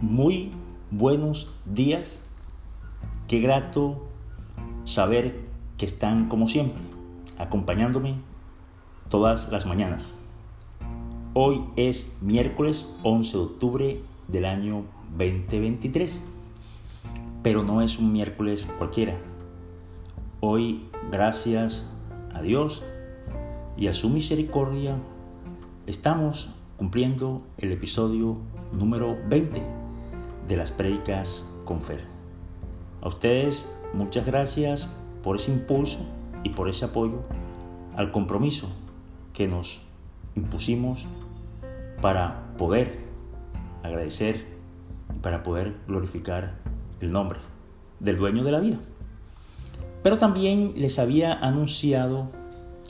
Muy buenos días. Qué grato saber que están como siempre, acompañándome todas las mañanas. Hoy es miércoles 11 de octubre del año 2023, pero no es un miércoles cualquiera. Hoy, gracias a Dios y a su misericordia, estamos cumpliendo el episodio número 20 de las prédicas con Fer. A ustedes muchas gracias por ese impulso y por ese apoyo al compromiso que nos impusimos para poder agradecer y para poder glorificar el nombre del dueño de la vida. Pero también les había anunciado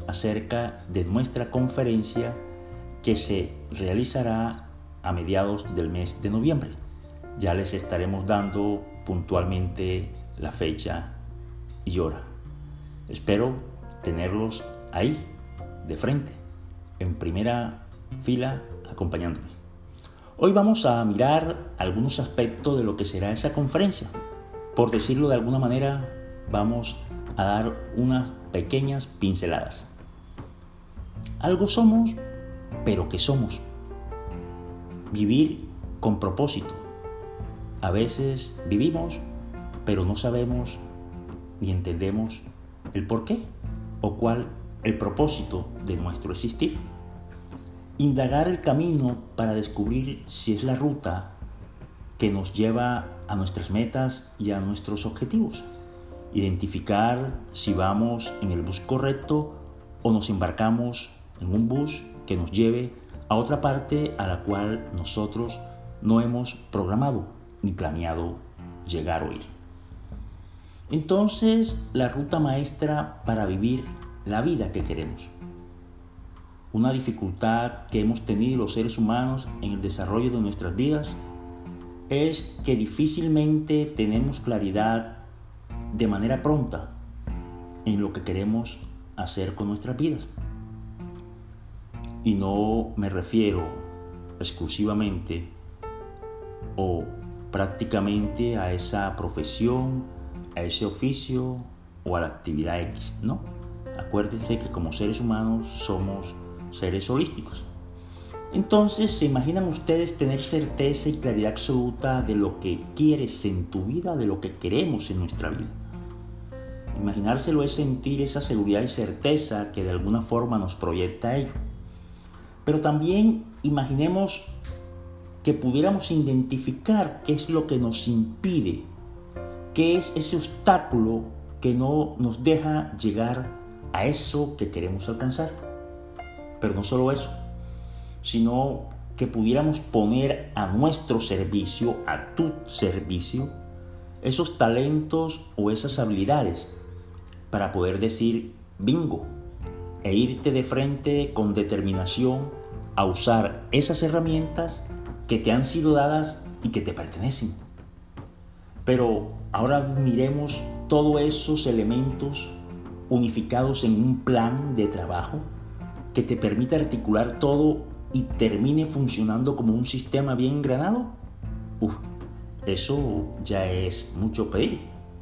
acerca de nuestra conferencia que se realizará a mediados del mes de noviembre. Ya les estaremos dando puntualmente la fecha y hora. Espero tenerlos ahí, de frente, en primera fila, acompañándome. Hoy vamos a mirar algunos aspectos de lo que será esa conferencia. Por decirlo de alguna manera, vamos a dar unas pequeñas pinceladas. Algo somos, pero que somos. Vivir con propósito. A veces vivimos, pero no sabemos ni entendemos el por qué o cuál el propósito de nuestro existir. Indagar el camino para descubrir si es la ruta que nos lleva a nuestras metas y a nuestros objetivos. Identificar si vamos en el bus correcto o nos embarcamos en un bus que nos lleve a otra parte a la cual nosotros no hemos programado ni planeado llegar o ir. Entonces, la ruta maestra para vivir la vida que queremos. Una dificultad que hemos tenido los seres humanos en el desarrollo de nuestras vidas es que difícilmente tenemos claridad de manera pronta en lo que queremos hacer con nuestras vidas. Y no me refiero exclusivamente o prácticamente a esa profesión, a ese oficio o a la actividad X, no. Acuérdense que como seres humanos somos seres holísticos. Entonces, ¿se imaginan ustedes tener certeza y claridad absoluta de lo que quieres en tu vida, de lo que queremos en nuestra vida? Imaginárselo es sentir esa seguridad y certeza que de alguna forma nos proyecta ello. Pero también imaginemos que pudiéramos identificar qué es lo que nos impide, qué es ese obstáculo que no nos deja llegar a eso que queremos alcanzar. Pero no solo eso, sino que pudiéramos poner a nuestro servicio, a tu servicio, esos talentos o esas habilidades para poder decir bingo e irte de frente con determinación a usar esas herramientas que te han sido dadas y que te pertenecen. Pero ahora miremos todos esos elementos unificados en un plan de trabajo que te permita articular todo y termine funcionando como un sistema bien engranado. Uf, eso ya es mucho pedir,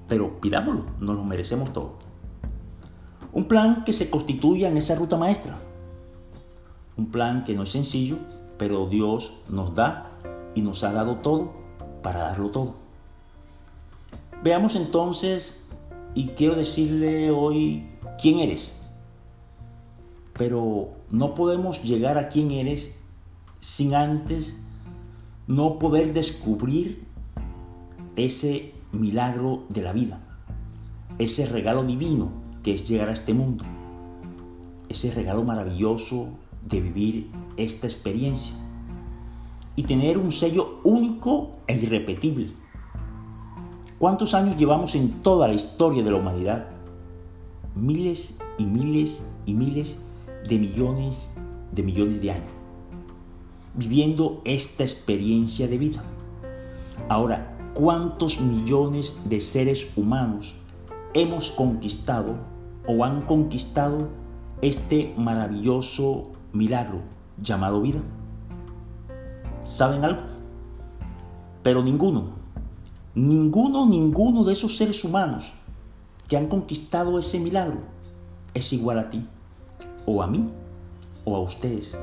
pero pidámoslo, nos lo merecemos todo. Un plan que se constituya en esa ruta maestra, un plan que no es sencillo, pero Dios nos da y nos ha dado todo para darlo todo. Veamos entonces, y quiero decirle hoy quién eres. Pero no podemos llegar a quién eres sin antes no poder descubrir ese milagro de la vida, ese regalo divino que es llegar a este mundo, ese regalo maravilloso de vivir esta experiencia y tener un sello único e irrepetible. ¿Cuántos años llevamos en toda la historia de la humanidad? Miles y miles y miles de millones de millones de años viviendo esta experiencia de vida. Ahora, ¿cuántos millones de seres humanos hemos conquistado o han conquistado este maravilloso milagro llamado vida. ¿Saben algo? Pero ninguno, ninguno, ninguno de esos seres humanos que han conquistado ese milagro es igual a ti, o a mí, o a ustedes.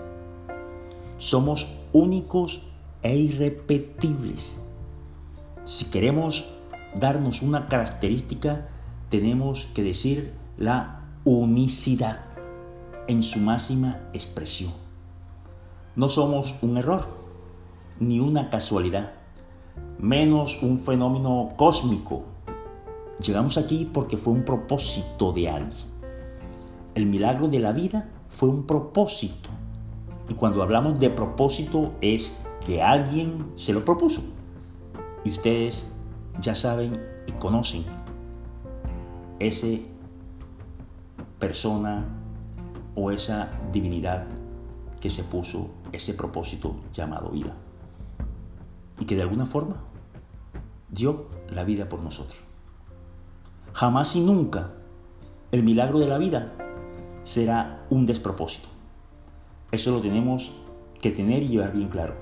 Somos únicos e irrepetibles. Si queremos darnos una característica, tenemos que decir la unicidad en su máxima expresión. No somos un error, ni una casualidad, menos un fenómeno cósmico. Llegamos aquí porque fue un propósito de alguien. El milagro de la vida fue un propósito. Y cuando hablamos de propósito es que alguien se lo propuso. Y ustedes ya saben y conocen ese persona o esa divinidad que se puso ese propósito llamado vida. Y que de alguna forma dio la vida por nosotros. Jamás y nunca el milagro de la vida será un despropósito. Eso lo tenemos que tener y llevar bien claro.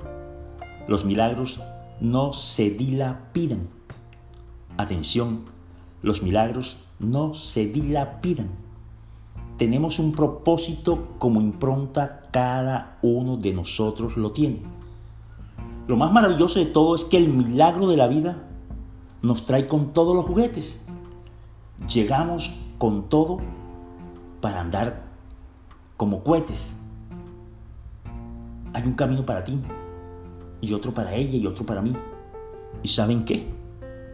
Los milagros no se dilapidan. Atención, los milagros no se dilapidan. Tenemos un propósito como impronta, cada uno de nosotros lo tiene. Lo más maravilloso de todo es que el milagro de la vida nos trae con todos los juguetes. Llegamos con todo para andar como cohetes. Hay un camino para ti y otro para ella y otro para mí. ¿Y saben qué?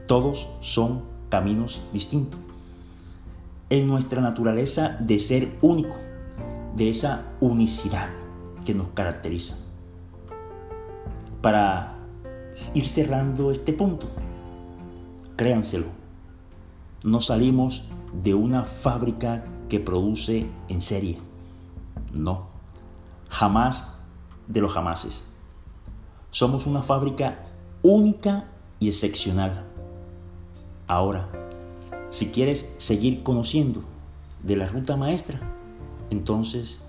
Todos son caminos distintos. En nuestra naturaleza de ser único, de esa unicidad que nos caracteriza. Para ir cerrando este punto, créanselo, no salimos de una fábrica que produce en serie. No, jamás de los jamases. Somos una fábrica única y excepcional. Ahora, si quieres seguir conociendo de la ruta maestra, entonces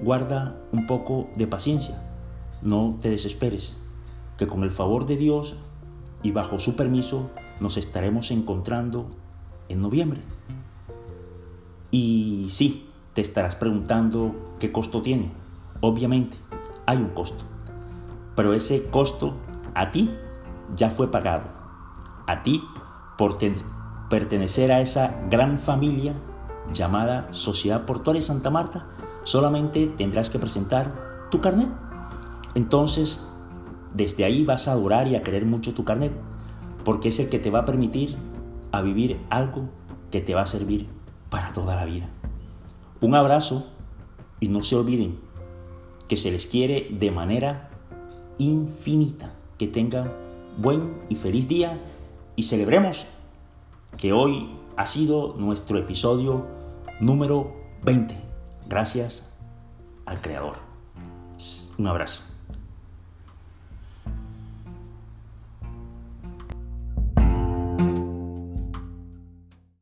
guarda un poco de paciencia. No te desesperes, que con el favor de Dios y bajo su permiso nos estaremos encontrando en noviembre. Y sí, te estarás preguntando qué costo tiene. Obviamente, hay un costo. Pero ese costo a ti ya fue pagado. A ti por pertenecer a esa gran familia llamada Sociedad Portuaria Santa Marta, solamente tendrás que presentar tu carnet. Entonces, desde ahí vas a adorar y a querer mucho tu carnet, porque es el que te va a permitir a vivir algo que te va a servir para toda la vida. Un abrazo y no se olviden que se les quiere de manera infinita. Que tengan buen y feliz día y celebremos que hoy ha sido nuestro episodio número 20. Gracias al Creador. Un abrazo.